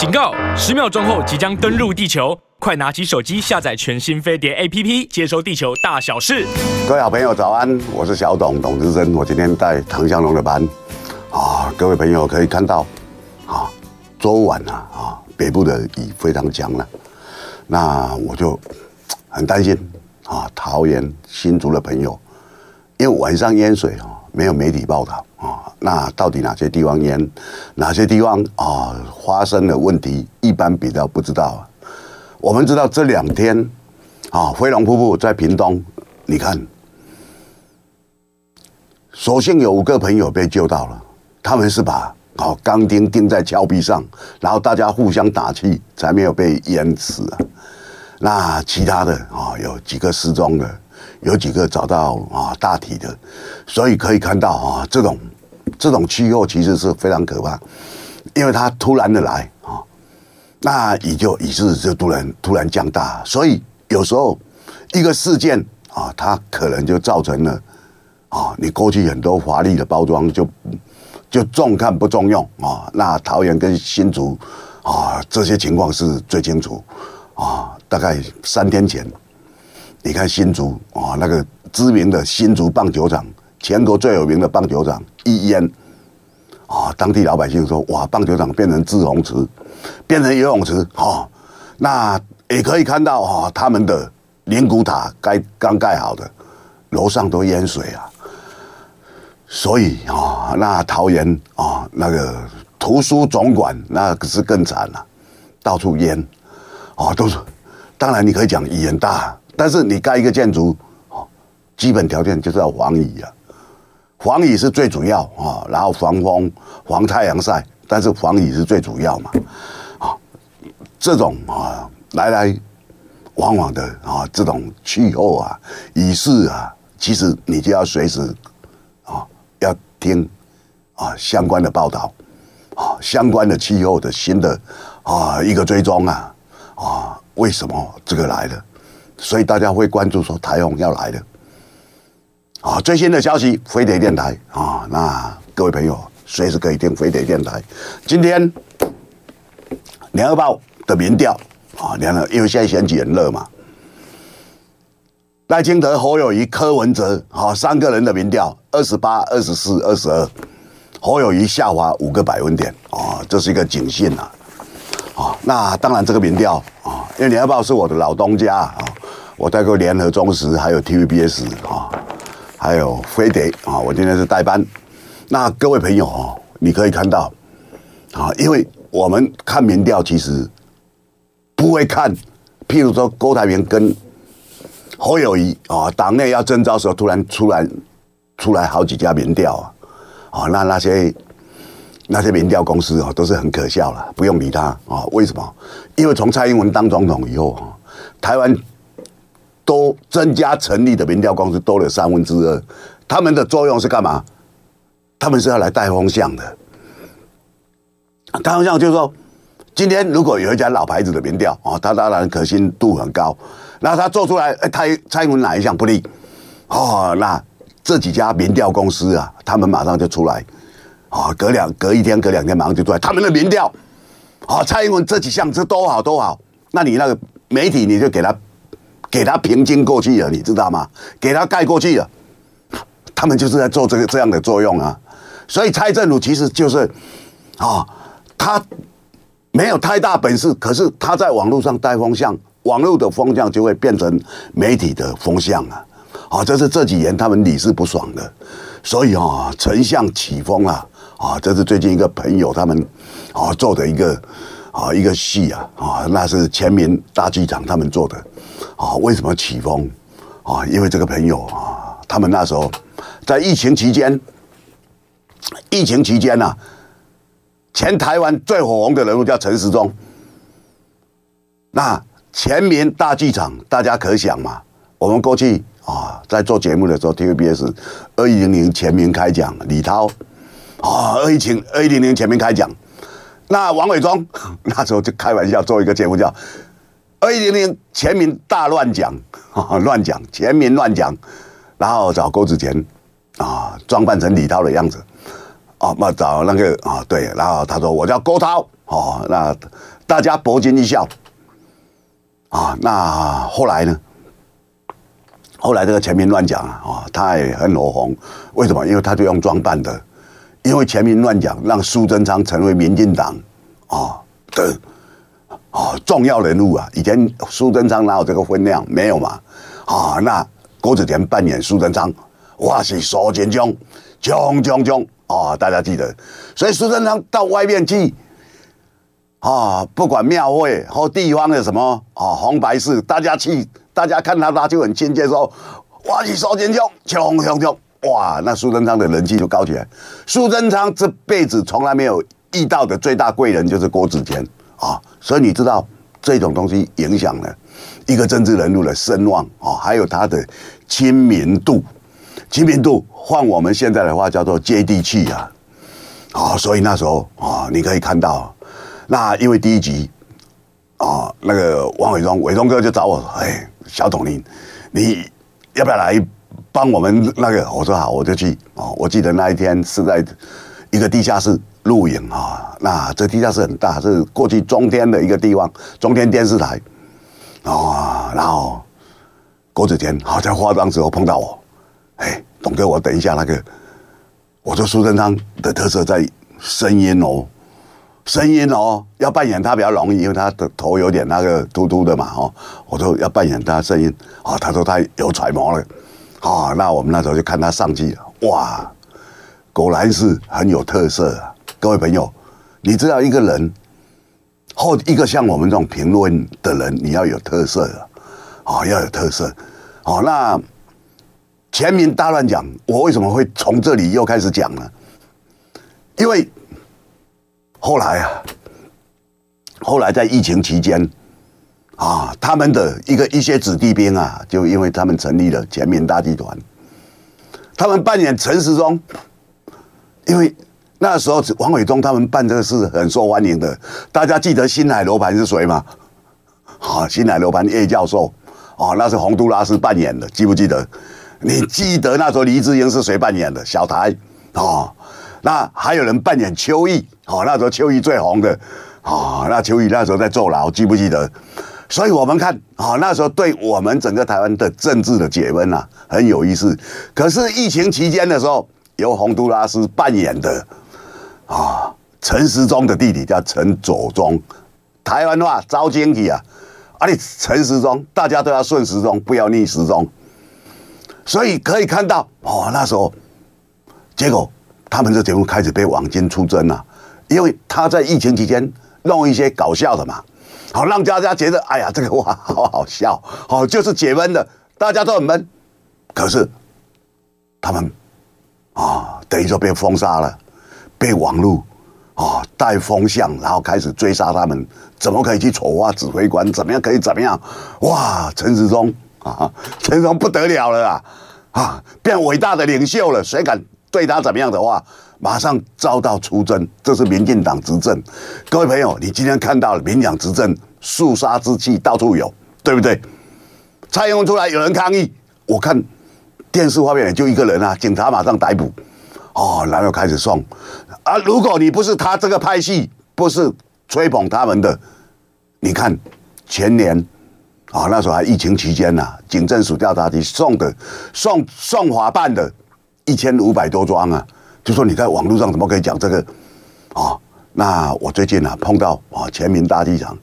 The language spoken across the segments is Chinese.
警告！十秒钟后即将登陆地球，快拿起手机下载全新飞碟 APP，接收地球大小事。各位好朋友早安，我是小董董志森，我今天带唐湘龙的班啊，各位朋友可以看到啊，昨晚啊啊，北部的雨非常强了，那我就很担心啊，桃园新竹的朋友，因为晚上淹水啊，没有媒体报道啊。那到底哪些地方淹？哪些地方啊发生的问题？一般比较不知道啊。我们知道这两天啊，飞龙瀑布在屏东，你看，所幸有五个朋友被救到了。他们是把啊钢钉钉在峭壁上，然后大家互相打气，才没有被淹死啊。那其他的啊，有几个失踪的，有几个找到啊大体的，所以可以看到啊这种。这种气候其实是非常可怕，因为它突然的来啊，那雨就雨势就突然突然降大，所以有时候一个事件啊，它可能就造成了啊，你过去很多华丽的包装就就重看不重用啊。那桃园跟新竹啊，这些情况是最清楚啊。大概三天前，你看新竹啊，那个知名的新竹棒球场。全国最有名的棒球场一淹啊，当地老百姓说：“哇，棒球场变成自洪池，变成游泳池啊！”那也可以看到哈，他们的灵骨塔盖刚盖好的楼上都淹水啊。所以啊，那桃园啊，那个图书总馆那可是更惨了，到处淹啊，都是。当然你可以讲雨很大，但是你盖一个建筑，基本条件就是要防雨啊。防雨是最主要啊，然后防风、防太阳晒，但是防雨是最主要嘛，啊，这种啊来来往往的啊这种气候啊雨势啊，其实你就要随时啊要听啊相关的报道啊相关的气候的新的啊一个追踪啊啊为什么这个来了？所以大家会关注说台风要来了。啊，最新的消息，飞碟电台啊，那各位朋友随时可以听飞碟电台。今天联合报的民调啊，联合因为现在选举很热嘛，赖清德、侯友谊、柯文哲啊三个人的民调，二十八、二十四、二十二，侯友谊下滑五个百分点啊，这是一个警讯呐。啊，那当然这个民调啊，因为联合报是我的老东家啊，我带过联合、中时还有 TVBS 啊。还有飞碟啊，我今天是代班。那各位朋友啊，你可以看到啊，因为我们看民调其实不会看，譬如说郭台铭跟侯友谊啊，党内要征召的时候，突然出来出来好几家民调啊，啊，那那些那些民调公司啊，都是很可笑了，不用理他啊。为什么？因为从蔡英文当总统以后啊，台湾。都增加成立的民调公司多了三分之二，他们的作用是干嘛？他们是要来带风向的。带风向就是说，今天如果有一家老牌子的民调啊，他当然可信度很高，那他做出来，哎，蔡蔡英文哪一项不利？哦，那这几家民调公司啊，他们马上就出来，啊，隔两隔一天，隔两天马上就出来，他们的民调，啊，蔡英文这几项这都好都好，那你那个媒体你就给他。给他平均过去了，你知道吗？给他盖过去了，他们就是在做这个这样的作用啊。所以蔡政府其实就是啊，他没有太大本事，可是他在网络上带风向，网络的风向就会变成媒体的风向啊。啊，这是这几年他们理是不爽的。所以啊，丞相起风了啊，这是最近一个朋友他们啊做的一个啊一个戏啊啊，那是全民大剧场他们做的。啊，为什么起风？啊，因为这个朋友啊，他们那时候在疫情期间，疫情期间呐，全台湾最火红的人物叫陈时中。那全民大剧场，大家可想嘛？我们过去啊，在做节目的时候，TVBS 二一零零全民开讲，李涛啊，二一零二一零零全民开讲。那王伟忠 那时候就开玩笑做一个节目叫。二一零零全民大乱讲啊，乱讲，全民乱讲，然后找郭子乾啊，装扮成李涛的样子哦，那找那个啊，对，然后他说我叫郭涛，哦，那大家博君一笑，啊，那后来呢？后来这个前民乱讲啊，啊，他也很火红，为什么？因为他就用装扮的，因为前民乱讲，让苏贞昌成为民进党啊的啊重要人物啊。以前苏贞昌哪有这个分量？没有嘛。啊，那郭子田扮演苏贞昌，我是苏贞昌，冲冲冲啊！大家记得，所以苏贞昌到外面去啊，不管庙会或地方的什么啊红白事，大家去。大家看他，他就很亲切，说：“我是苏贞昌，冲冲冲！”哇，那苏贞昌的人气就高起来。苏贞昌这辈子从来没有遇到的最大贵人就是郭子乾啊，所以你知道这种东西影响了一个政治人物的声望啊，还有他的亲民度。亲民度换我们现在的话叫做接地气啊啊，所以那时候啊，你可以看到，那因为第一集啊，那个王伟忠伟忠哥就找我，哎。小董林，你要不要来帮我们那个？我说好，我就去。哦，我记得那一天是在一个地下室录影啊。那这地下室很大，是过去中天的一个地方，中天电视台。哦，然后郭子乾好在化妆时候碰到我，哎，董哥，我等一下那个，我说苏贞昌的特色在声音哦。声音哦，要扮演他比较容易，因为他的头有点那个秃秃的嘛，哦，我说要扮演他声音，啊，他说他有揣摩了，啊，那我们那时候就看他上去了，哇，果然是很有特色啊！各位朋友，你知道一个人，或一个像我们这种评论的人，你要有特色啊，啊，要有特色，哦，那全民大乱讲，我为什么会从这里又开始讲呢？因为。后来啊，后来在疫情期间，啊，他们的一个一些子弟兵啊，就因为他们成立了前民大集团，他们扮演陈时中，因为那时候王伟忠他们办这个事很受欢迎的，大家记得新海罗盘是谁吗？啊，新海罗盘叶教授，啊，那是洪都拉斯扮演的，记不记得？你记得那时候黎智英是谁扮演的？小台啊。那还有人扮演邱毅，哦，那时候邱毅最红的，啊，那邱毅那时候在坐牢，记不记得？所以我们看，啊，那时候对我们整个台湾的政治的解温啊，很有意思。可是疫情期间的时候，由洪都拉斯扮演的，啊，陈时中的弟弟叫陈左中，台湾话招经济啊，啊，你陈时中，大家都要顺时钟，不要逆时钟。所以可以看到，哦，那时候结果。他们这节目开始被网军出征了，因为他在疫情期间弄一些搞笑的嘛，好让大家觉得哎呀，这个哇好好笑，好就是解闷的，大家都很闷。可是他们啊，等于说被封杀了，被网络啊带风向，然后开始追杀他们，怎么可以去丑化指挥官？怎么样可以怎么样？哇，陈时中啊，陈时中不得了了啊，啊，变伟大的领袖了，谁敢？对他怎么样的话，马上遭到出征。这是民进党执政，各位朋友，你今天看到了民进党执政，肃杀之气到处有，对不对？蔡英文出来有人抗议，我看电视画面也就一个人啊，警察马上逮捕，哦，然后开始送。啊，如果你不是他这个派系，不是吹捧他们的，你看前年啊，那时候还疫情期间呢、啊，警政署调查局送的送送法办的。一千五百多桩啊！就说你在网络上怎么可以讲这个啊、哦？那我最近啊碰到啊全民大剧场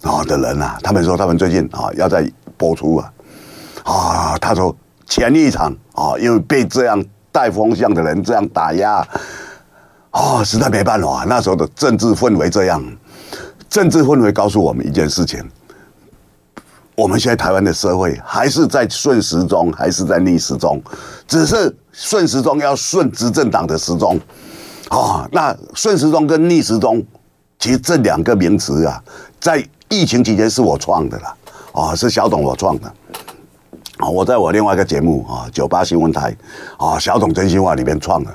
啊的人啊，他们说他们最近啊要在播出啊啊，他说前一场啊，因为被这样带风向的人这样打压啊、哦，实在没办法。那时候的政治氛围这样，政治氛围告诉我们一件事情。我们现在台湾的社会还是在顺时钟，还是在逆时钟？只是顺时钟要顺执政党的时钟啊。那顺时钟跟逆时钟，其实这两个名词啊，在疫情期间是我创的啦。啊，是小董我创的。啊，我在我另外一个节目啊，九八新闻台啊，小董真心话里面创的。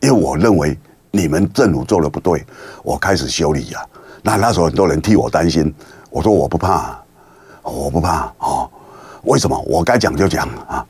因为我认为你们政府做的不对，我开始修理呀。那那时候很多人替我担心，我说我不怕。我不怕哦，为什么？我该讲就讲啊，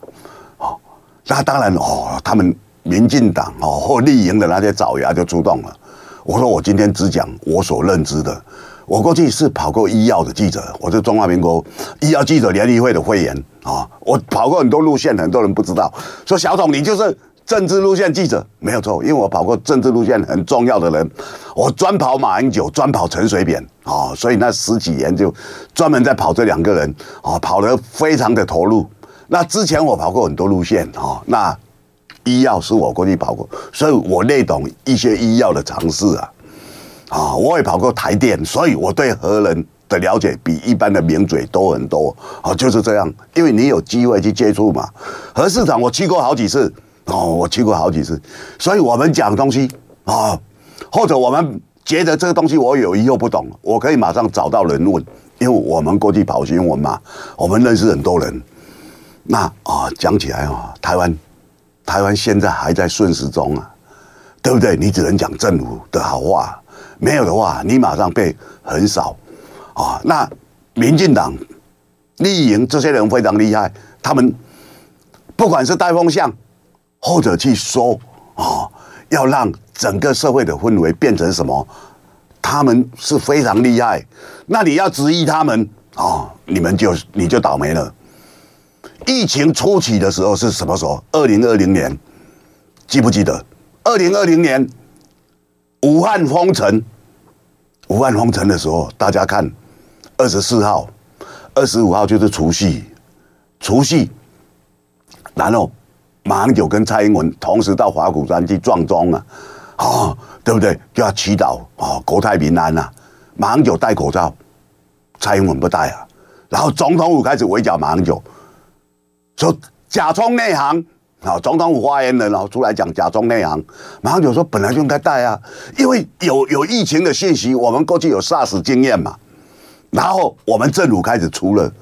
那当然哦，他们民进党哦或立营的那些爪牙就出动了。我说我今天只讲我所认知的。我过去是跑过医药的记者，我是中华民国医药记者联谊会的会员啊。我跑过很多路线，很多人不知道。说小董你就是政治路线记者，没有错，因为我跑过政治路线很重要的人。我专跑马英九，专跑陈水扁啊，所以那十几年就专门在跑这两个人啊，跑得非常的投入。那之前我跑过很多路线啊，那医药是我过去跑过，所以我略懂一些医药的常识啊。啊，我也跑过台电，所以我对核能的了解比一般的名嘴多很多。啊，就是这样，因为你有机会去接触嘛。核市场我去过好几次，哦，我去过好几次，所以我们讲东西啊，或者我们觉得这个东西我有疑惑不懂，我可以马上找到人问，因为我们过去跑新闻嘛，我们认识很多人。那啊，讲起来啊，台湾，台湾现在还在顺时钟啊，对不对？你只能讲政府的好话。没有的话，你马上被横扫啊！那民进党、立营这些人非常厉害，他们不管是带风向，或者去说啊，要让整个社会的氛围变成什么，他们是非常厉害。那你要质疑他们啊，你们就你就倒霉了。疫情初期的时候是什么时候？二零二零年，记不记得？二零二零年武汉封城。武汉封城的时候，大家看，二十四号、二十五号就是除夕，除夕，然后马英九跟蔡英文同时到花果山去撞钟啊，啊，对不对？就要祈祷啊，国泰民安呐。马英九戴口罩，蔡英文不戴啊，然后总统府开始围剿马英九，说假充内行。啊，总统府发言人然后出来讲假装内行，马上就说本来就应该带啊，因为有有疫情的信息，我们过去有 SARS 经验嘛，然后我们政府开始出了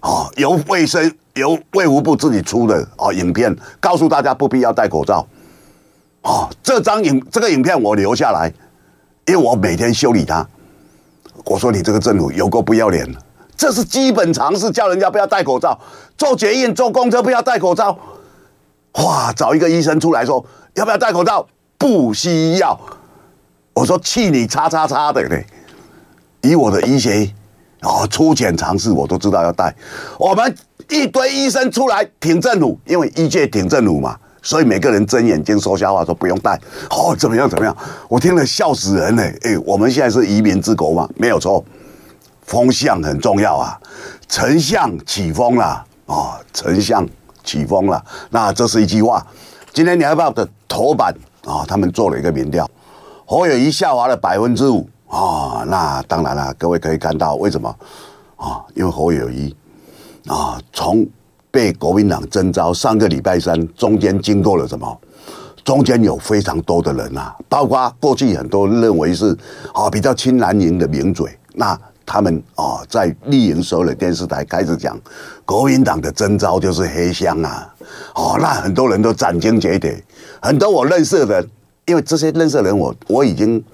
啊，由卫生由卫福部自己出的啊影片，告诉大家不必要戴口罩，啊，这张影这个影片我留下来，因为我每天修理它，我说你这个政府有够不要脸，这是基本常识，叫人家不要戴口罩，坐捷运坐公车不要戴口罩。哇！找一个医生出来说，要不要戴口罩？不需要。我说气你叉叉叉的嘞！以我的医学哦粗浅常识，我都知道要戴。我们一堆医生出来挺政府，因为医界挺政府嘛，所以每个人睁眼睛说瞎话，说不用戴。哦，怎么样？怎么样？我听了笑死人嘞！哎，我们现在是移民之国嘛，没有错，风向很重要啊。丞相起风了啊，丞相。起风了，那这是一句话。今天《联合报》的头版啊，他们做了一个民调，侯友宜下滑了百分之五啊。那当然了，各位可以看到为什么啊？因为侯友宜啊，从被国民党征召上个礼拜三，中间经过了什么？中间有非常多的人啊，包括过去很多认为是啊比较亲蓝营的名嘴，那。他们哦，在绿营所有的电视台开始讲，国民党的征召就是黑箱啊！哦，那很多人都斩钉截铁，很多我认识的人，因为这些认识的人我，我已经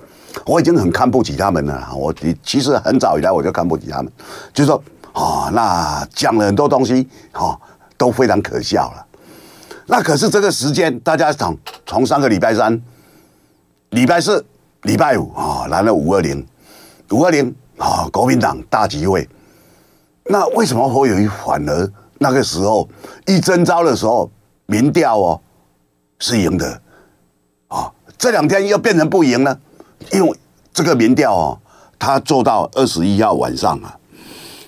我已经很看不起他们了。我其实很早以来我就看不起他们，就是说哦，那讲了很多东西，哦，都非常可笑了。那可是这个时间，大家从从上个礼拜三、礼拜四、礼拜五啊，来了五二零，五二零。啊，国民党大集会，那为什么侯友宜反而那个时候一征召的时候民调哦是赢的啊？这两天又变成不赢了，因为这个民调哦，他做到二十一号晚上啊，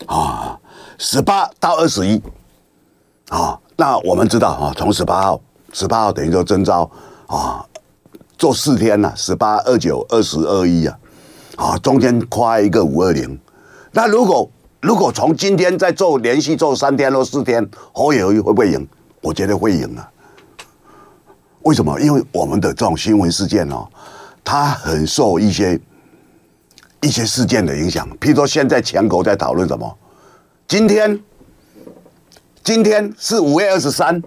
啊，十八到二十一啊，那我们知道啊，从十八号，十八号等于说征召啊，做四天了，十八、二九、二十、二一啊。啊，中间跨一个五二零，那如果如果从今天再做连续做三天或四天，侯友宜会不会赢？我觉得会赢啊。为什么？因为我们的这种新闻事件哦，它很受一些一些事件的影响。譬如说，现在全国在讨论什么？今天今天是五月二十三，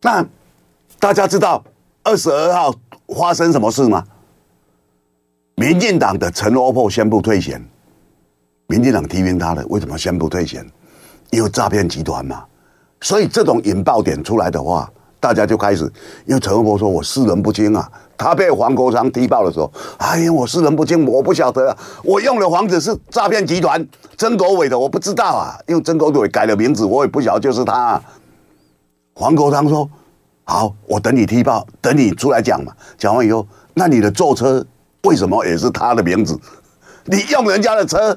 那大家知道二十二号发生什么事吗？民进党的陈欧珀宣布退选，民进党提名他的，为什么宣布退选？因为诈骗集团嘛。所以这种引爆点出来的话，大家就开始，因为陈欧珀说我识人不清啊，他被黄国昌踢爆的时候，哎呀，我识人不清，我不晓得啊，我用的房子是诈骗集团曾国伟的，我不知道啊，因为曾国伟改了名字，我也不晓得就是他。黄国昌说：“好，我等你踢爆，等你出来讲嘛。讲完以后，那你的坐车为什么也是他的名字？你用人家的车，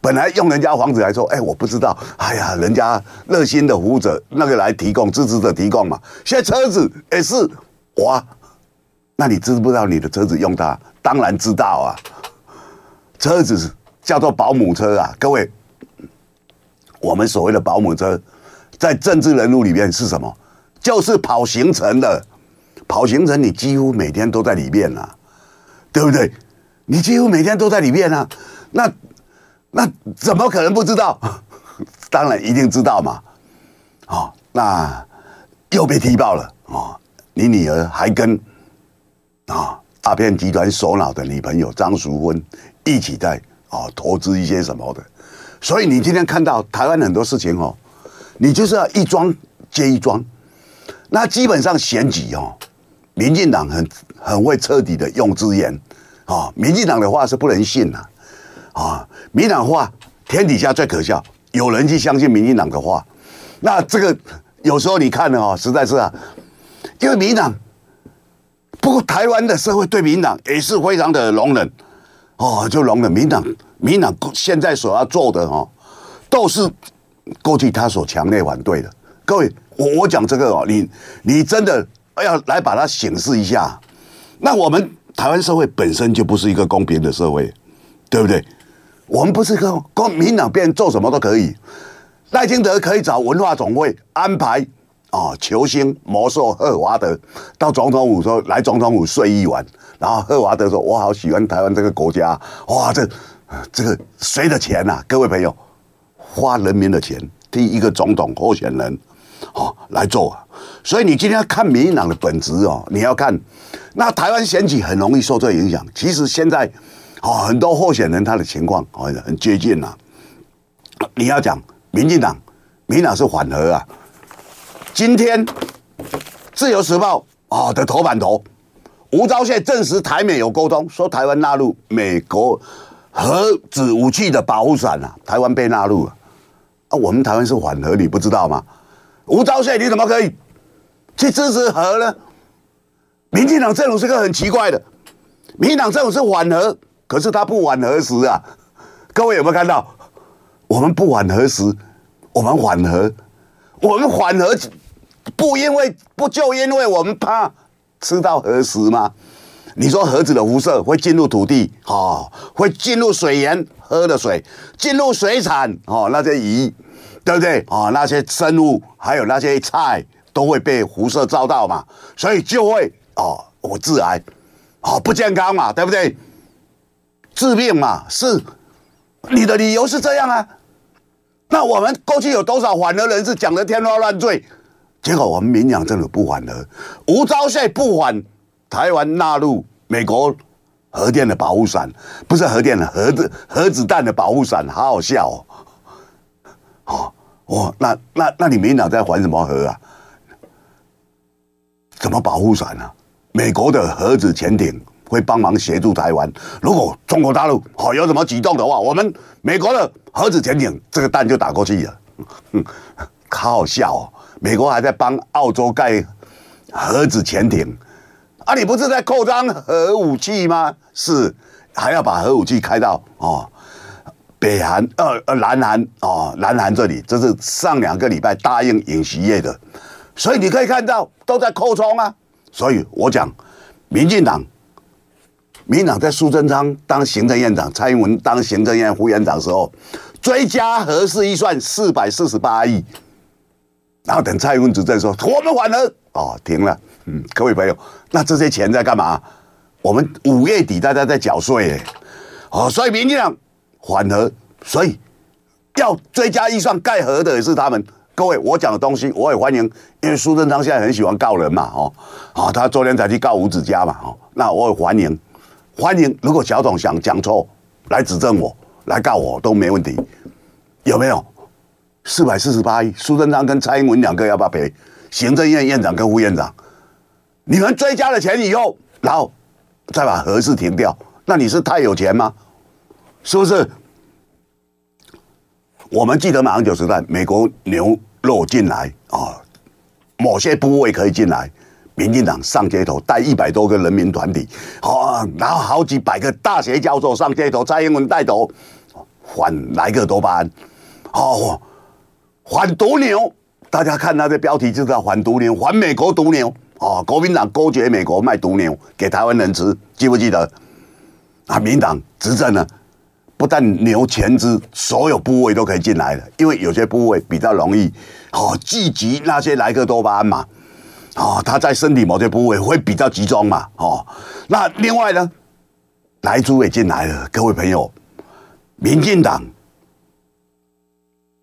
本来用人家房子来说，哎，我不知道。哎呀，人家热心的服务者那个来提供，支持者提供嘛。现在车子也是我，那你知不知道你的车子用它？当然知道啊。车子叫做保姆车啊，各位，我们所谓的保姆车。”在政治人物里面是什么？就是跑行程的，跑行程你几乎每天都在里面啊，对不对？你几乎每天都在里面啊，那那怎么可能不知道？当然一定知道嘛。哦，那又被踢爆了哦，你女儿还跟啊诈骗集团首脑的女朋友张淑芬一起在啊投资一些什么的，所以你今天看到台湾很多事情哦。你就是要一桩接一桩，那基本上选举哦，民进党很很会彻底的用资源。啊，民进党的话是不能信呐，啊，民党话天底下最可笑，有人去相信民进党的话，那这个有时候你看了哦，实在是啊，因为民党，不过台湾的社会对民党也是非常的容忍，哦，就容忍。民党，民党现在所要做的哦，都是。过去他所强烈反对的，各位，我我讲这个哦，你你真的要来把它显示一下。那我们台湾社会本身就不是一个公平的社会，对不对？我们不是一个公民党，别人做什么都可以。赖清德可以找文化总会安排啊、哦，球星魔兽赫华德到总统府说来总统府睡一晚，然后赫华德说：“我好喜欢台湾这个国家。”哇，这这个谁的钱呐、啊？各位朋友。花人民的钱替一个总统候选人，哦来做啊，所以你今天要看民进党的本质哦，你要看那台湾选举很容易受这影响。其实现在哦很多候选人他的情况哦很接近呐。你要讲民进党，民党是缓和啊。今天自由时报啊的头版头，吴钊燮证实台美有沟通，说台湾纳入美国核子武器的保护伞啊，台湾被纳入了。啊，我们台湾是缓和，你不知道吗？吴钊燮，你怎么可以去支持核呢？民进党政府是个很奇怪的，民进党政府是缓和，可是他不缓核时啊。各位有没有看到？我们不缓核时，我们缓和，我们缓和不因为不就因为我们怕吃到核食吗？你说核子的辐射会进入土地，哦，会进入水源喝的水，进入水产，哦，那些鱼，对不对？哦，那些生物，还有那些菜都会被辐射照到嘛，所以就会哦，我致癌，哦，不健康嘛，对不对？致命嘛，是你的理由是这样啊？那我们过去有多少缓核人士讲的天花乱坠？结果我们民进党政府不缓核，吴钊燮不缓。台湾纳入美国核电的保护伞，不是核电的核子核子弹的保护伞，好好笑哦！哦，那那那你民进党在缓什么核啊？怎么保护伞啊？美国的核子潜艇会帮忙协助台湾。如果中国大陆哦有什么举动的话，我们美国的核子潜艇这个弹就打过去了。好好笑哦！美国还在帮澳洲盖核子潜艇。啊，你不是在扩张核武器吗？是，还要把核武器开到哦，北韩、呃呃南韩哦，南韩这里，这是上两个礼拜答应尹锡悦的，所以你可以看到都在扩充啊。所以我讲，民进党，民进党在苏贞昌当行政院长，蔡英文当行政院副院长的时候，追加核四预算四百四十八亿，然后等蔡英文执政说我们缓和哦，停了。嗯，各位朋友，那这些钱在干嘛？我们五月底大家在缴税哎，哦，所以民进党缓和，所以要追加预算盖核的也是他们。各位，我讲的东西我也欢迎，因为苏贞昌现在很喜欢告人嘛，哦，啊，他昨天才去告吴子嘉嘛，哦，那我也欢迎，欢迎。如果小董想讲错来指正我，来告我都没问题，有没有？四百四十八亿，苏贞昌跟蔡英文两个要不要赔？行政院院长跟副院长，你们追加了钱以后，然后再把核四停掉，那你是太有钱吗？是不是？我们记得马英九时代，美国牛肉进来啊，某些部位可以进来，民进党上街头带一百多个人民团体，啊，然后好几百个大学教授上街头，蔡英文带头反莱克多巴胺，哦，反毒牛，大家看他的标题就知道反毒牛，反美国毒牛，哦，国民党勾结美国卖毒牛给台湾人吃，记不记得？啊，民党执政呢？不但牛前肢所有部位都可以进来了，因为有些部位比较容易哦聚集那些莱克多巴胺嘛，哦，它在身体某些部位会比较集中嘛，哦，那另外呢，莱猪也进来了，各位朋友，民进党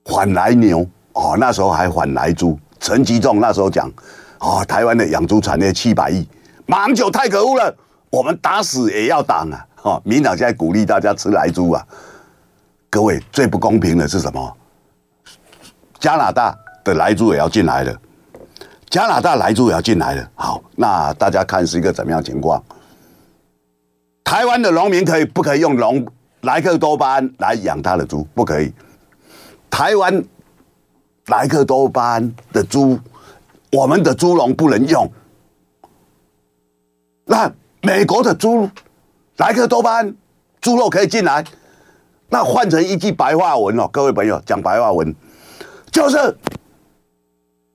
反莱牛哦，那时候还反莱猪，陈吉仲那时候讲哦，台湾的养猪产业七百亿，马英九太可恶了，我们打死也要挡啊。哦，民党现在鼓励大家吃莱猪啊！各位最不公平的是什么？加拿大的莱猪也要进来了，加拿大莱猪也要进来了。好，那大家看是一个怎么样情况？台湾的农民可以不可以用农莱克多巴胺来养他的猪？不可以。台湾莱克多巴胺的猪，我们的猪笼不能用。那美国的猪？莱克多巴胺，猪肉可以进来，那换成一句白话文哦，各位朋友讲白话文，就是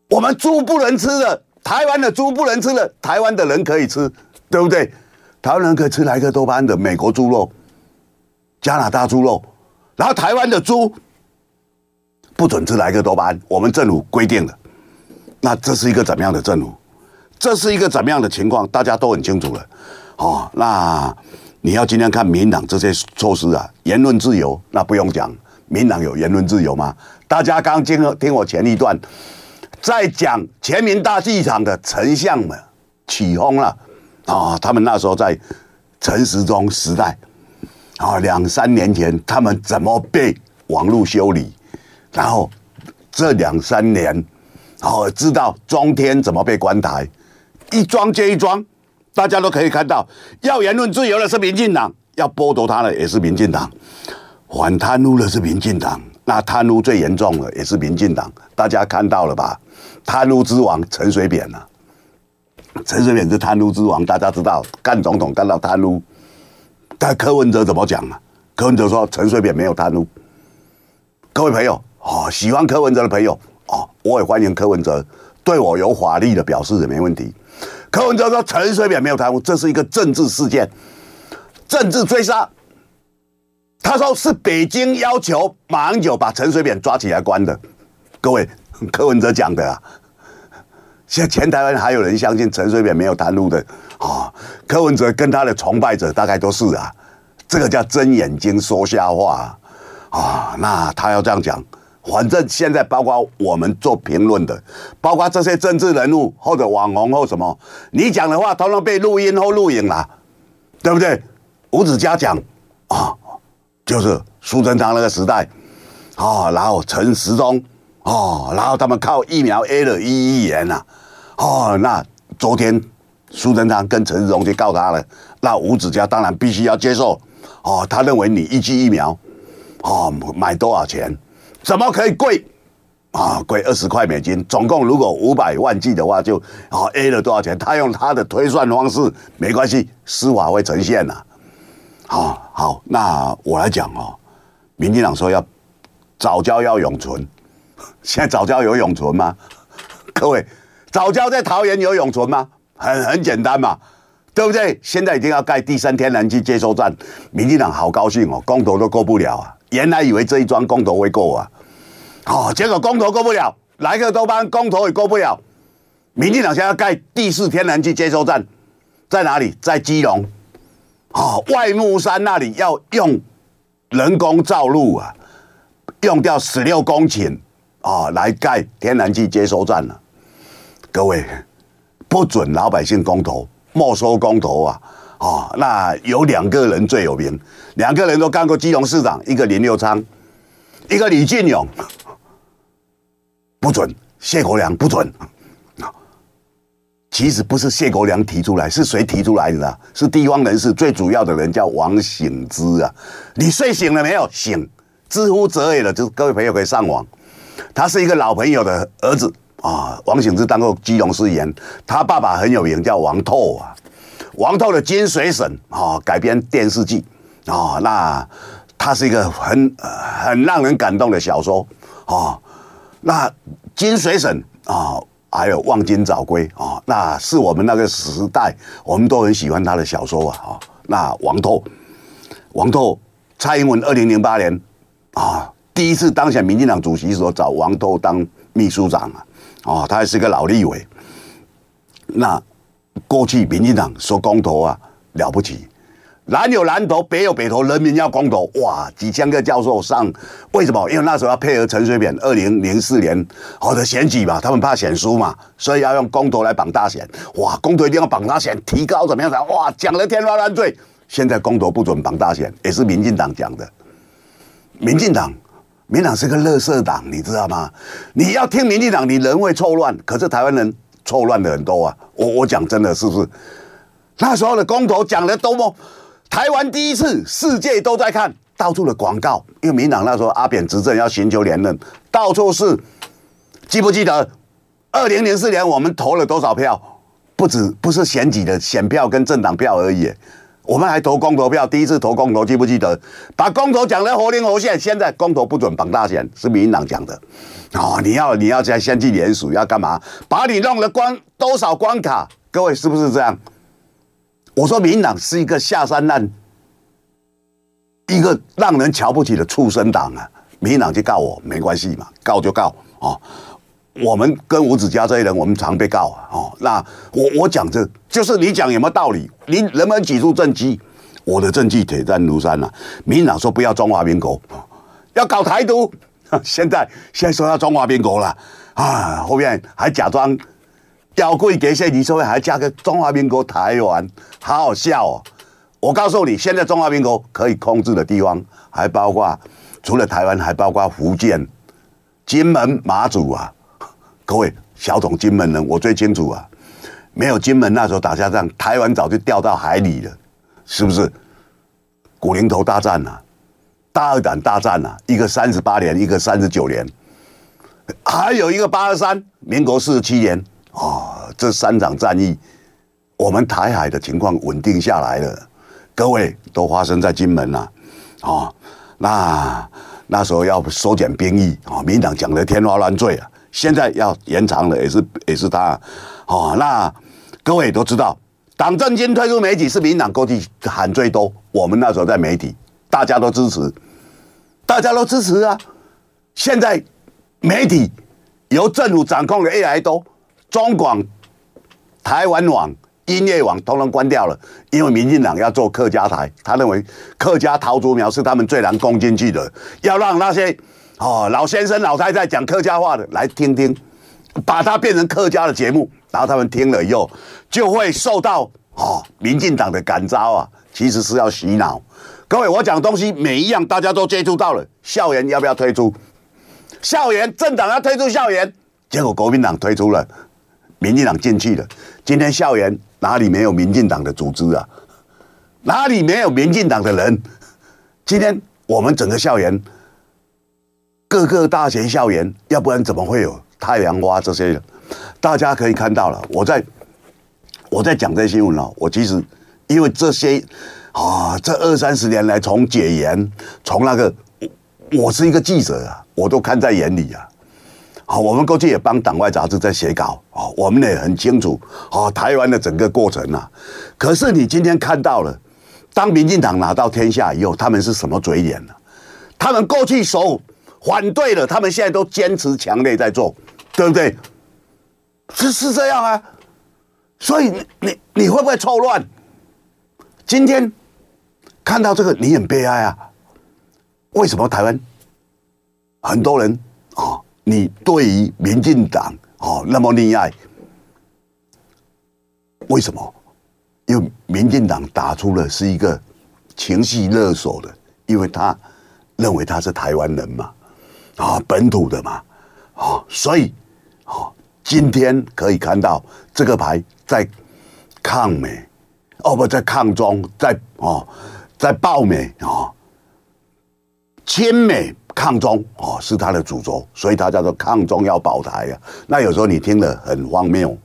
我们猪不能吃的，台湾的猪不能吃的，台湾的人可以吃，对不对？台湾人可以吃莱克多巴胺的美国猪肉、加拿大猪肉，然后台湾的猪不准吃莱克多巴胺，我们政府规定了，那这是一个怎么样的政府？这是一个怎么样的情况？大家都很清楚了，哦，那。你要今天看民党这些措施啊，言论自由那不用讲，民党有言论自由吗？大家刚听听我前一段，在讲全民大剧场的丞相们起哄了啊！他们那时候在陈时中时代啊，两三年前他们怎么被网络修理，然后这两三年然哦，知道中天怎么被关台，一桩接一桩。大家都可以看到，要言论自由的是民进党，要剥夺他的也是民进党，反贪污的是民进党，那贪污最严重的也是民进党。大家看到了吧？贪污之王陈水扁呐、啊，陈水扁是贪污之王，大家知道干总统干到贪污，但柯文哲怎么讲啊？柯文哲说陈水扁没有贪污。各位朋友哦，喜欢柯文哲的朋友哦，我也欢迎柯文哲，对我有法律的表示也没问题。柯文哲说陈水扁没有贪污，这是一个政治事件，政治追杀。他说是北京要求马英九把陈水扁抓起来关的。各位，柯文哲讲的啊。现在全台湾还有人相信陈水扁没有贪污的啊？柯文哲跟他的崇拜者大概都是啊，这个叫睁眼睛说瞎话啊。那他要这样讲。反正现在包括我们做评论的，包括这些政治人物或者网红或什么，你讲的话通通被录音或录影了，对不对？吴子嘉讲啊，就是苏贞昌那个时代啊，然后陈时中啊，然后他们靠疫苗 A 了一亿元呐，哦，那昨天苏贞昌跟陈时中去告他了，那吴子嘉当然必须要接受哦，他认为你一剂疫苗哦买多少钱？怎么可以贵啊？贵二十块美金，总共如果五百万剂的话，就啊 A 了多少钱？他用他的推算方式，没关系，司法会呈现呐。好，好，那我来讲哦。民进党说要早教要永存，现在早教有永存吗？各位，早教在桃园有永存吗？很很简单嘛，对不对？现在已经要盖第三天然气接收站，民进党好高兴哦，公投都过不了啊。原来以为这一桩公投会过啊。哦，结果公投过不了，莱克多巴胺公投也过不了。民进党现在要盖第四天然气接收站，在哪里？在基隆。哦，外木山那里要用人工造路啊，用掉十六公顷啊，来盖天然气接收站了，各位，不准老百姓公投，没收公投啊！哦，那有两个人最有名，两个人都干过基隆市长，一个林六昌，一个李进勇。不准，谢国梁不准，其实不是谢国梁提出来，是谁提出来的？是地方人士最主要的人，叫王醒之啊。你睡醒了没有？醒，知乎者也了，就是各位朋友可以上网。他是一个老朋友的儿子啊。王醒之当过基隆市议员，他爸爸很有名，叫王透啊。王透的《金水省》啊，改编电视剧啊，那他是一个很很让人感动的小说啊。那《金水省》啊。还有望京早归啊，那是我们那个时代，我们都很喜欢他的小说啊。那王透，王透，蔡英文二零零八年啊，第一次当选民进党主席的时候，找王透当秘书长啊，哦，他还是个老立委。那过去民进党说公投啊，了不起。南有南投，北有北投，人民要公投，哇！几千个教授上，为什么？因为那时候要配合陈水扁二零零四年好的选举嘛，他们怕选输嘛，所以要用公投来绑大选。哇，公投一定要绑大选，提高怎么样才？哇，讲得天花乱坠。现在公投不准绑大选，也是民进党讲的。民进党，民党是个垃圾党，你知道吗？你要听民进党，你人会错乱。可是台湾人错乱的很多啊。我我讲真的，是不是？那时候的公投讲的多么？台湾第一次，世界都在看，到处的广告。因为民党那时候阿扁执政要寻求连任，到处是。记不记得，二零零四年我们投了多少票？不止不是选举的选票跟政党票而已，我们还投公投票。第一次投公投，记不记得？把公投讲得活灵活现。现在公投不准绑大选，是民进党讲的。哦，你要你要再先去联署，要干嘛？把你弄了关多少关卡？各位是不是这样？我说民进党是一个下三滥，一个让人瞧不起的畜生党啊！民进党去告我没关系嘛，告就告哦。我们跟吴子嘉这些人，我们常被告啊。哦，那我我讲这就是你讲有没有道理？你能不能举出证据？我的证据铁证如山啊。民党说不要中华民国，要搞台独，现在现在说要中华民国了啊，后面还假装。交贵给些，你说还加个中华民国台湾，好好笑哦！我告诉你，现在中华民国可以控制的地方，还包括除了台湾，还包括福建、金门、马祖啊！各位小董金门人，我最清楚啊！没有金门那时候打下仗，台湾早就掉到海里了，是不是？古宁头大战啊，大二胆大战啊，一个三十八年，一个三十九年，还有一个八二三，民国四十七年。啊、哦，这三场战役，我们台海的情况稳定下来了。各位都发生在金门呐，啊、哦，那那时候要缩减兵役啊，民党讲的天花乱坠啊，现在要延长了，也是也是他，哦，那各位都知道，党政军退出媒体是民党过去喊最多，我们那时候在媒体，大家都支持，大家都支持啊。现在媒体由政府掌控的越来越多。中广、台湾网、音乐网统统关掉了，因为民进党要做客家台，他认为客家桃竹苗是他们最难攻进去的，要让那些哦老先生、老太太讲客家话的来听听，把它变成客家的节目，然后他们听了以后就会受到哦民进党的感召啊，其实是要洗脑。各位，我讲东西每一样大家都接触到了，校园要不要推出？校园政党要推出校园，结果国民党推出了。民进党进去了，今天校园哪里没有民进党的组织啊？哪里没有民进党的人？今天我们整个校园，各个大学校园，要不然怎么会有太阳花这些人？大家可以看到了，我在我在讲这些新闻了。我其实因为这些啊，这二三十年来，从解严，从那个，我是一个记者啊，我都看在眼里啊。好，我们过去也帮党外杂志在写稿，哦，我们也很清楚，哦，台湾的整个过程啊。可是你今天看到了，当民进党拿到天下以后，他们是什么嘴脸呢？他们过去说反对了，他们现在都坚持强烈在做，对不对？是是这样啊。所以你你会不会错乱？今天看到这个，你很悲哀啊。为什么台湾很多人啊？哦你对于民进党哦那么溺爱，为什么？因为民进党打出了是一个情绪勒索的，因为他认为他是台湾人嘛，啊本土的嘛，啊所以啊今天可以看到这个牌在抗美，哦不在抗中，在哦在爆美啊，亲美抗中哦是他的主轴，所以他叫做抗中要保台啊。那有时候你听了很荒谬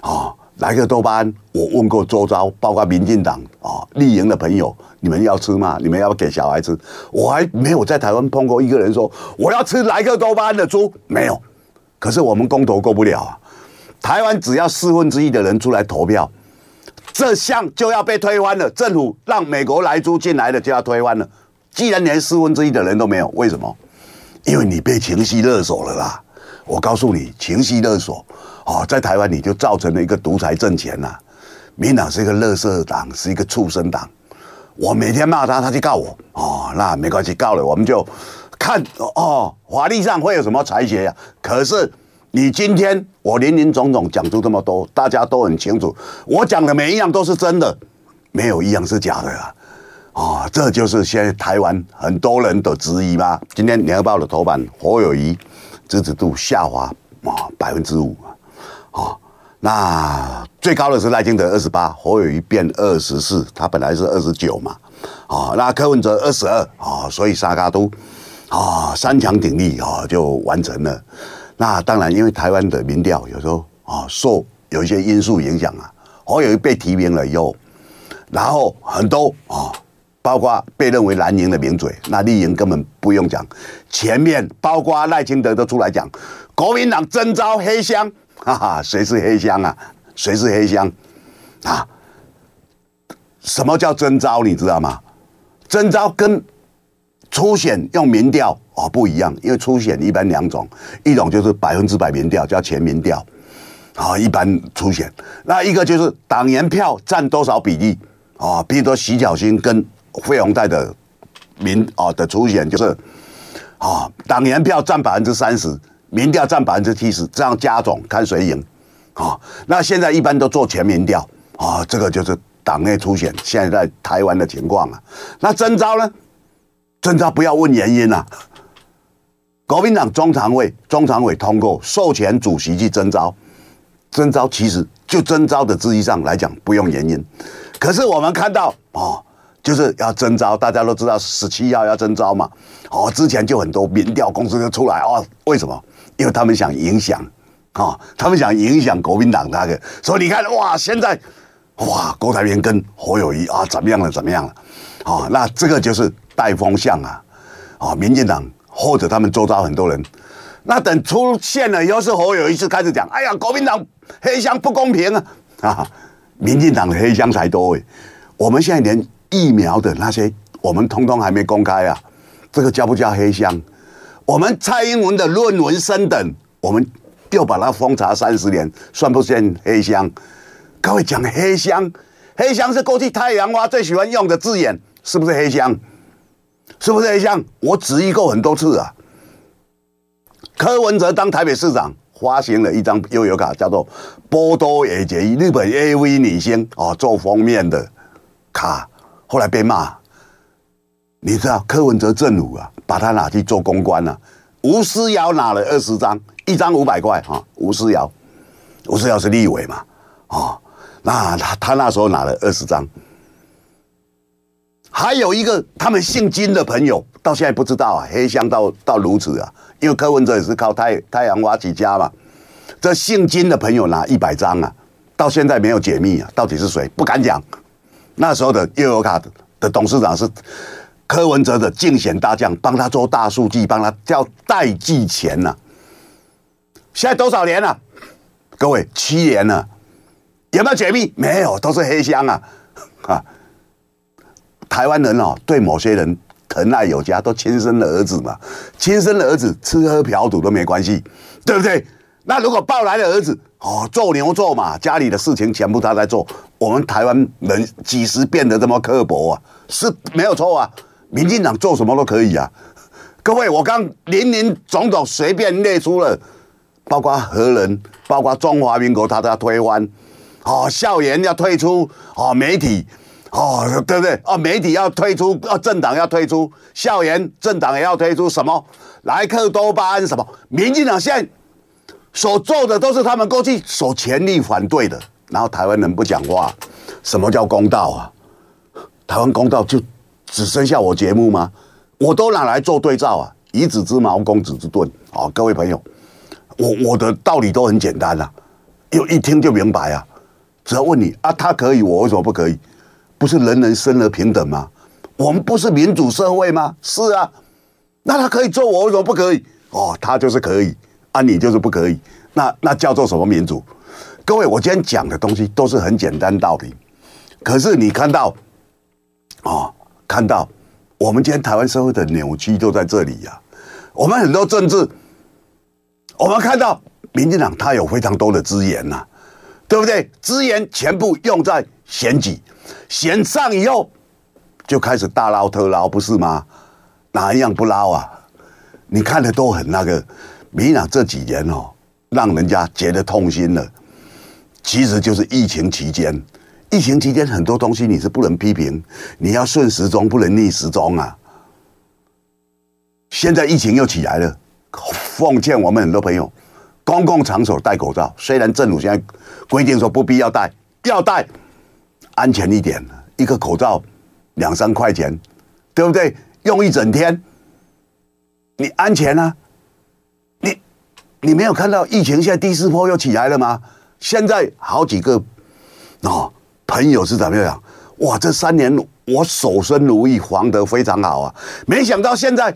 啊，莱克多巴胺，我问过周遭，包括民进党啊立营的朋友，你们要吃吗？你们要不给小孩吃？我还没有在台湾碰过一个人说我要吃莱克多巴胺的猪，没有。可是我们公投过不了啊！台湾只要四分之一的人出来投票，这项就要被推翻了。政府让美国来猪进来的就要推翻了。既然连四分之一的人都没有，为什么？因为你被情绪勒索了啦！我告诉你，情绪勒索哦，在台湾你就造成了一个独裁政权呐。民党是一个垃圾党，是一个畜生党。我每天骂他，他就告我哦，那没关系，告了我们就。看哦，法律上会有什么裁决呀？可是你今天我林林总总讲出这么多，大家都很清楚，我讲的每一样都是真的，没有一样是假的啊！啊，这就是现在台湾很多人的质疑吧。今天联合报的头版，侯友谊支持度下滑啊，百分之五哦，那最高的是赖清德二十八，侯友宜变二十四，他本来是二十九嘛，哦，那柯文哲二十二啊，所以三脚督。啊，三强鼎立啊，就完成了。那当然，因为台湾的民调有时候啊，受有一些因素影响啊。侯友宜被提名了以后，然后很多啊，包括被认为蓝营的名嘴，那绿营根本不用讲。前面包括赖清德都出来讲，国民党征召黑箱，哈哈，谁是黑箱啊？谁是黑箱啊？什么叫征召？你知道吗？征召跟初选用民调哦不一样，因为初选一般两种，一种就是百分之百民调叫全民调，啊，一般初选，那一个就是党员票占多少比例啊？比如说徐巧芯跟费鸿泰的民啊的初选就是啊，党员票占百分之三十，民调占百分之七十，这样加总看谁赢啊？那现在一般都做全民调啊，这个就是党内初选现在在台湾的情况啊。那征召呢？征召不要问原因啊！国民党中常委、中常委通过授权主席去征召，征召其实就征召的字义上来讲不用原因，可是我们看到哦，就是要征召，大家都知道十七号要征召嘛，哦，之前就很多民调公司就出来哦，为什么？因为他们想影响啊，他们想影响国民党那个，所以你看哇，现在哇，郭台铭跟侯友谊啊，怎么样了？怎么样了？啊，那这个就是。带风向啊，啊，民进党或者他们周遭很多人，那等出现了又，是侯友宜是开始讲，哎呀，国民党黑箱不公平啊，啊，民进党的黑箱才多诶，我们现在连疫苗的那些，我们通通还没公开啊，这个叫不叫黑箱？我们蔡英文的论文升等，我们又把它封查三十年，算不算黑箱？各位讲黑箱，黑箱是过去太阳花最喜欢用的字眼，是不是黑箱？是不是黑箱？我质疑过很多次啊。柯文哲当台北市长，发行了一张悠游卡，叫做“波多野结衣”，日本 AV 女星哦，做封面的卡，后来被骂。你知道柯文哲政府啊，把他拿去做公关了、啊。吴思瑶拿了二十张，一张五百块啊。吴思瑶，吴思瑶是立委嘛？哦，那他他那时候拿了二十张。还有一个他们姓金的朋友，到现在不知道啊，黑箱到到如此啊，因为柯文哲也是靠太太阳花起家嘛。这姓金的朋友拿一百张啊，到现在没有解密啊，到底是谁？不敢讲。那时候的悠游卡的董事长是柯文哲的竞选大将，帮他做大数据，帮他叫代寄钱呐、啊。现在多少年了？各位七年了，有没有解密？没有，都是黑箱啊，啊。台湾人哦，对某些人疼爱有加，都亲生的儿子嘛，亲生的儿子吃喝嫖赌都没关系，对不对？那如果抱来的儿子哦，做牛做马，家里的事情全部他在做，我们台湾人几时变得这么刻薄啊？是没有错啊，民进党做什么都可以啊。各位，我刚林林总总随便列出了，包括何人，包括中华民国，他都要推翻，哦，校园要退出，哦，媒体。哦，对不对？哦，媒体要退出，哦，政党要退出，校园政党也要退出，什么莱克多巴胺什么？民进党现在所做的都是他们过去所全力反对的。然后台湾人不讲话，什么叫公道啊？台湾公道就只剩下我节目吗？我都拿来做对照啊！以子之矛攻子之盾啊！各位朋友，我我的道理都很简单啊，有一听就明白啊。只要问你啊，他可以，我为什么不可以？不是人人生而平等吗？我们不是民主社会吗？是啊，那他可以做，我为什么不可以？哦，他就是可以，啊，你就是不可以，那那叫做什么民主？各位，我今天讲的东西都是很简单道理，可是你看到，哦，看到我们今天台湾社会的扭曲都在这里呀、啊。我们很多政治，我们看到民进党他有非常多的资源呐、啊，对不对？资源全部用在选举，选上以后。就开始大捞特捞，不是吗？哪一样不捞啊？你看的都很那个。民进党这几年哦，让人家觉得痛心了。其实就是疫情期间，疫情期间很多东西你是不能批评，你要顺时钟，不能逆时钟啊。现在疫情又起来了，奉劝我们很多朋友，公共场所戴口罩。虽然政府现在规定说不必要戴，要戴，安全一点，一个口罩。两三块钱，对不对？用一整天，你安全啊？你你没有看到疫情现在第四波又起来了吗？现在好几个哦，朋友是怎么样？哇，这三年我守身如玉，防得非常好啊！没想到现在，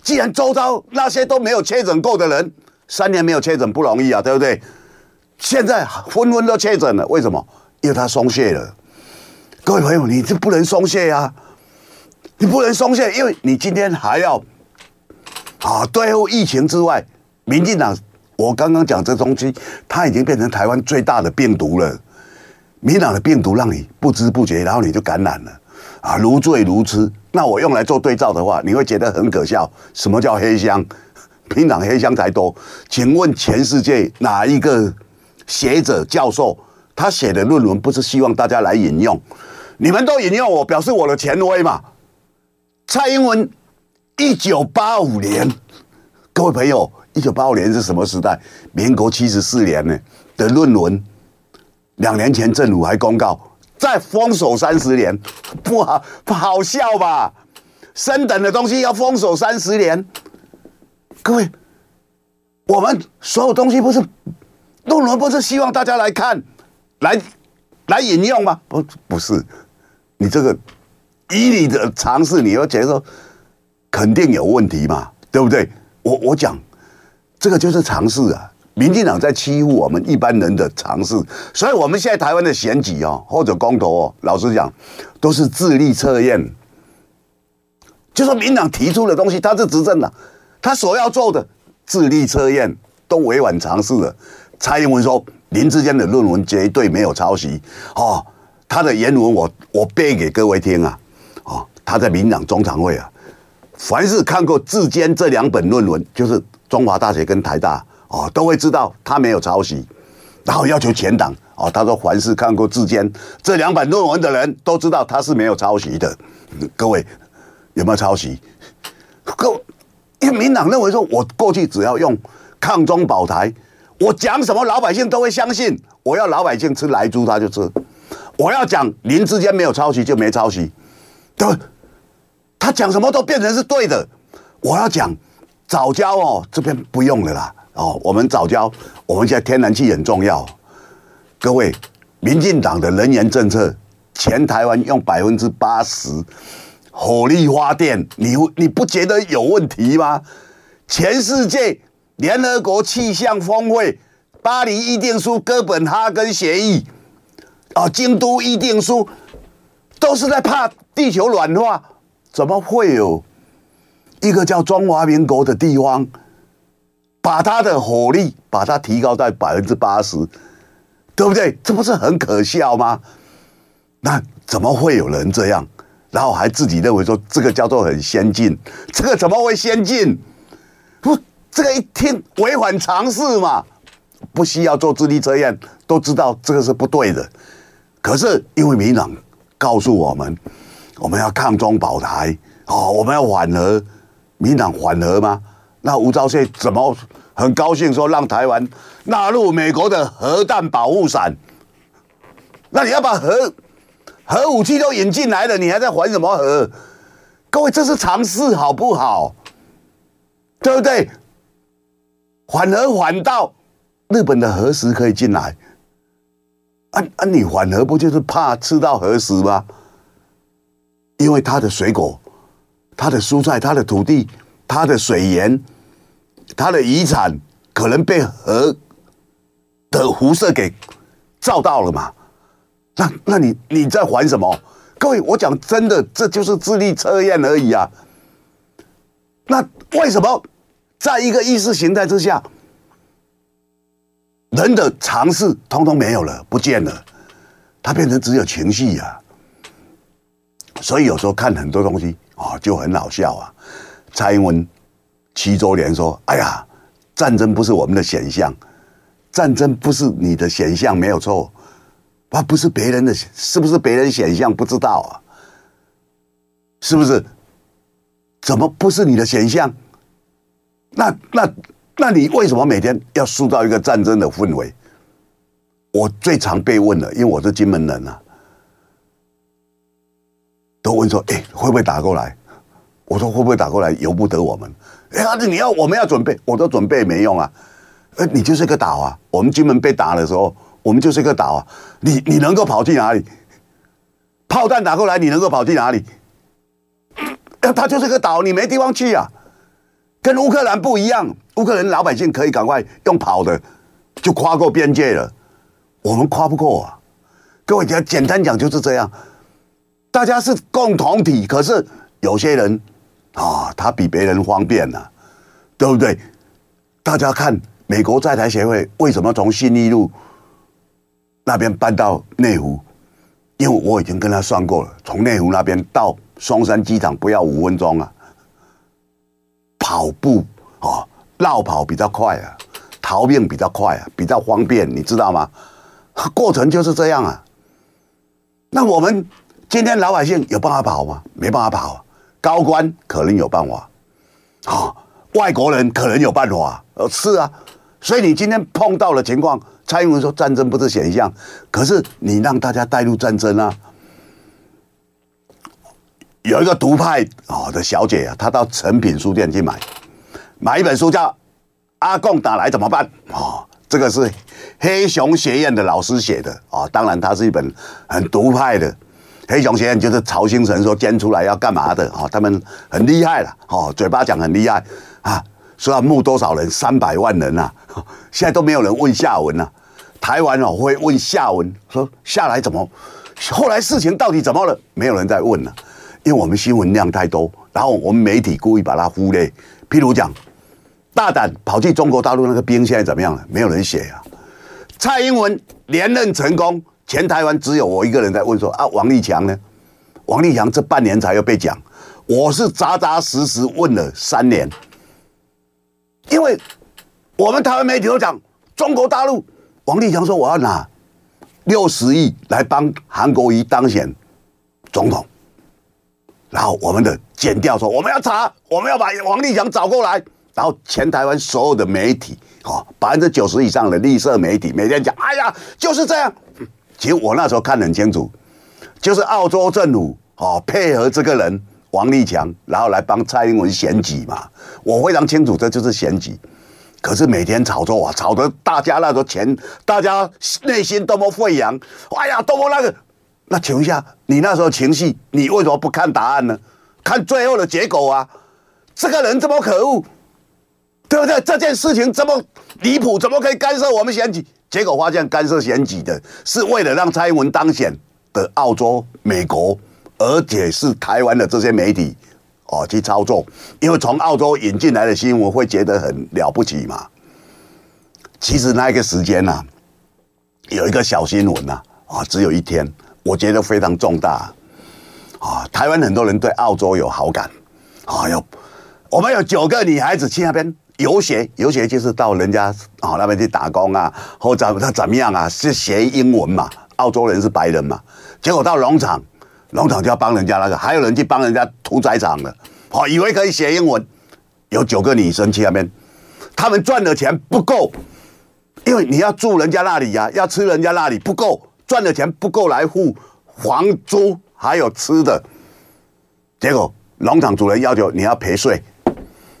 既然周遭那些都没有确诊过的人，三年没有确诊不容易啊，对不对？现在纷纷都确诊了，为什么？因为他松懈了。各位朋友，你这不能松懈啊！你不能松懈，因为你今天还要啊，对付疫情之外，民进党，我刚刚讲这东西，它已经变成台湾最大的病毒了。民进党的病毒让你不知不觉，然后你就感染了啊，如醉如痴。那我用来做对照的话，你会觉得很可笑。什么叫黑箱？民进党黑箱才多。请问全世界哪一个学者教授他写的论文不是希望大家来引用？你们都引用我，表示我的权威嘛？蔡英文一九八五年，各位朋友，一九八五年是什么时代？民国七十四年呢的论文，两年前政府还公告再封锁三十年，不好不好笑吧？升等的东西要封锁三十年，各位，我们所有东西不是论文，不是希望大家来看，来来引用吗？不，不是。你这个以你的常识，你要觉得肯定有问题嘛，对不对？我我讲这个就是常识啊。民进党在欺负我们一般人的常识，所以我们现在台湾的选举哦，或者公投哦，老实讲都是智力测验。就说民党提出的东西，他是执政的，他所要做的智力测验都委婉常识了。蔡英文说林志坚的论文绝对没有抄袭哦。他的原文我我背给各位听啊，哦，他在民党中常会啊，凡是看过志坚这两本论文，就是中华大学跟台大哦，都会知道他没有抄袭，然后要求全党哦，他说凡是看过智坚这两本论文的人都知道他是没有抄袭的，各位有没有抄袭？各因为民党认为说，我过去只要用抗中保台，我讲什么老百姓都会相信，我要老百姓吃莱猪他就吃。我要讲林智坚没有抄袭就没抄袭，对，他讲什么都变成是对的。我要讲早教哦，这边不用了啦。哦，我们早教，我们现在天然气很重要。各位，民进党的能源政策，全台湾用百分之八十火力发电，你你不觉得有问题吗？全世界联合国气象峰会、巴黎议定书、哥本哈根协议。啊，京都议定书都是在怕地球暖化，怎么会有一个叫中华民国的地方，把它的火力把它提高在百分之八十，对不对？这不是很可笑吗？那怎么会有人这样，然后还自己认为说这个叫做很先进？这个怎么会先进？不，这个一听违反常识嘛，不需要做智力测验，都知道这个是不对的。可是因为民党告诉我们，我们要抗中保台哦，我们要缓和，民党缓和吗？那吴钊燮怎么很高兴说让台湾纳入美国的核弹保护伞？那你要把核核武器都引进来了，你还在还什么核？各位，这是常识好不好？对不对？反而反倒日本的核食可以进来，啊啊！你反而不就是怕吃到核食吗？因为它的水果、它的蔬菜、它的土地、它的水源、它的遗产，可能被核的辐射给照到了嘛？那那你你在还什么？各位，我讲真的，这就是智力测验而已啊。那为什么在一个意识形态之下，人的常识通通没有了，不见了，它变成只有情绪呀？所以有时候看很多东西啊，就很好笑啊。蔡英文七周年说：“哎呀，战争不是我们的选项，战争不是你的选项，没有错。”啊，不是别人的，是不是别人选项？不知道啊，是不是？怎么不是你的选项？那那那你为什么每天要塑造一个战争的氛围？我最常被问的，因为我是金门人啊，都问说：哎，会不会打过来？我说会不会打过来？由不得我们。哎呀，你要我们要准备，我都准备没用啊。哎，你就是个岛啊。我们金门被打的时候。我们就是一个岛啊，你你能够跑去哪里？炮弹打过来，你能够跑去哪里？它就是个岛，你没地方去啊。跟乌克兰不一样，乌克兰老百姓可以赶快用跑的就跨过边界了，我们跨不过啊。各位讲简单讲就是这样，大家是共同体，可是有些人啊，他比别人方便啊，对不对？大家看美国在台协会为什么从信义路？那边搬到内湖，因为我已经跟他算过了，从内湖那边到松山机场不要五分钟啊，跑步啊，绕跑比较快啊，逃命比较快啊，比较方便，你知道吗？过程就是这样啊。那我们今天老百姓有办法跑吗？没办法跑。高官可能有办法，啊，外国人可能有办法，呃，是啊。所以你今天碰到的情况。蔡英文说：“战争不是选项，可是你让大家带入战争啊！有一个独派啊的小姐啊，她到诚品书店去买买一本书，叫《阿贡打来怎么办》啊，这个是黑熊学院的老师写的啊。当然，它是一本很独派的。黑熊学院就是曹兴诚说捐出来要干嘛的啊？他们很厉害了哦，嘴巴讲很厉害啊，说要募多少人？三百万人呐！现在都没有人问下文呐。”台湾哦会问下文说下来怎么？后来事情到底怎么了？没有人在问了，因为我们新闻量太多，然后我们媒体故意把它忽略。譬如讲，大胆跑去中国大陆那个兵现在怎么样了？没有人写啊。蔡英文连任成功，全台湾只有我一个人在问说啊，王立强呢？王立强这半年才又被讲，我是扎扎实实问了三年，因为我们台湾媒体都讲中国大陆。王立强说：“我要拿六十亿来帮韩国瑜当选总统。”然后我们的剪掉说：“我们要查，我们要把王立强找过来。”然后全台湾所有的媒体，哦，百分之九十以上的绿色媒体，每天讲：“哎呀，就是这样。”其实我那时候看得很清楚，就是澳洲政府哦配合这个人王立强，然后来帮蔡英文选举嘛。我非常清楚，这就是选举。可是每天炒作啊，炒得大家那个钱，大家内心多么沸扬，哎呀，多么那个。那请问一下，你那时候情绪，你为什么不看答案呢？看最后的结果啊！这个人这么可恶，对不对？这件事情这么离谱，怎么可以干涉我们选举？结果发现干涉选举的是为了让蔡英文当选的澳洲、美国，而且是台湾的这些媒体。哦，去操作，因为从澳洲引进来的新闻会觉得很了不起嘛。其实那一个时间呢、啊，有一个小新闻呐，啊，只有一天，我觉得非常重大。啊，台湾很多人对澳洲有好感，啊，有我们有九个女孩子去那边游学，游学就是到人家啊那边去打工啊，或者他怎么样啊，是学英文嘛。澳洲人是白人嘛，结果到农场。农场就要帮人家那个，还有人去帮人家屠宰场了，好，以为可以学英文，有九个女生去那边，他们赚的钱不够，因为你要住人家那里呀、要吃人家那里不够，赚的钱不够来付房租还有吃的，结果农场主人要求你要赔税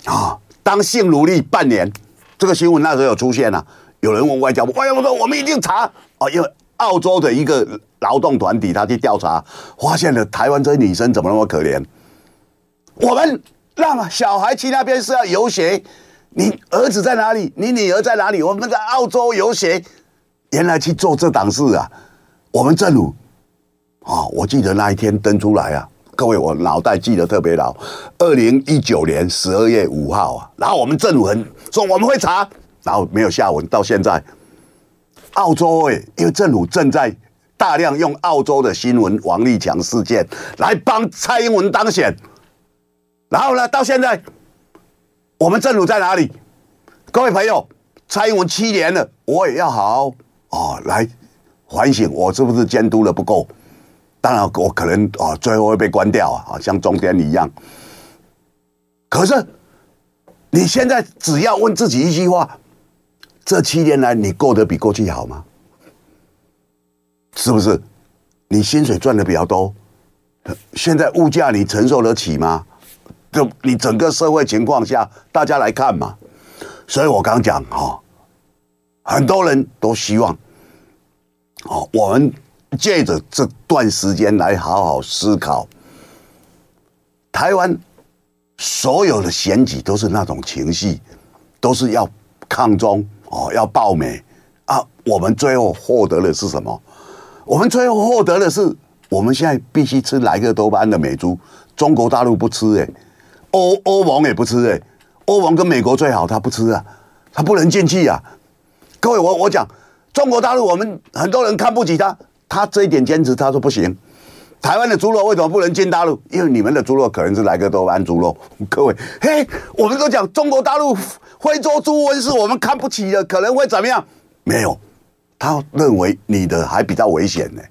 啊，当性奴隶半年，这个新闻那时候有出现、啊，有人问外交部，外交部说我们一定查啊，因为澳洲的一个劳动团体他去调查，发现了台湾这些女生怎么那么可怜，我们。让小孩去那边是要游学，你儿子在哪里？你女儿在哪里？我们在澳洲游学，原来去做这档事啊！我们政府啊，我记得那一天登出来啊，各位我脑袋记得特别牢，二零一九年十二月五号啊，然后我们政府很说我们会查，然后没有下文，到现在，澳洲诶，因为政府正在大量用澳洲的新闻王立强事件来帮蔡英文当选。然后呢？到现在，我们政府在哪里？各位朋友，蔡英文七年了，我也要好好哦来反省，我是不是监督的不够？当然，我可能啊、最后会被关掉啊，像中天一样。可是，你现在只要问自己一句话：这七年来，你过得比过去好吗？是不是？你薪水赚的比较多，现在物价你承受得起吗？就你整个社会情况下，大家来看嘛。所以我刚讲哈，很多人都希望，哦，我们借着这段时间来好好思考。台湾所有的选举都是那种情绪，都是要抗中哦，要爆美啊。我们最后获得的是什么？我们最后获得的是，我们现在必须吃莱克多巴胺的美猪，中国大陆不吃哎、欸。欧欧盟也不吃哎、欸，欧盟跟美国最好，他不吃啊，他不能进去啊。各位，我我讲中国大陆，我们很多人看不起他，他这一点坚持，他说不行。台湾的猪肉为什么不能进大陆？因为你们的猪肉可能是来个多巴胺猪肉。各位，嘿，我们都讲中国大陆非洲猪瘟是我们看不起的，可能会怎么样？没有，他认为你的还比较危险呢、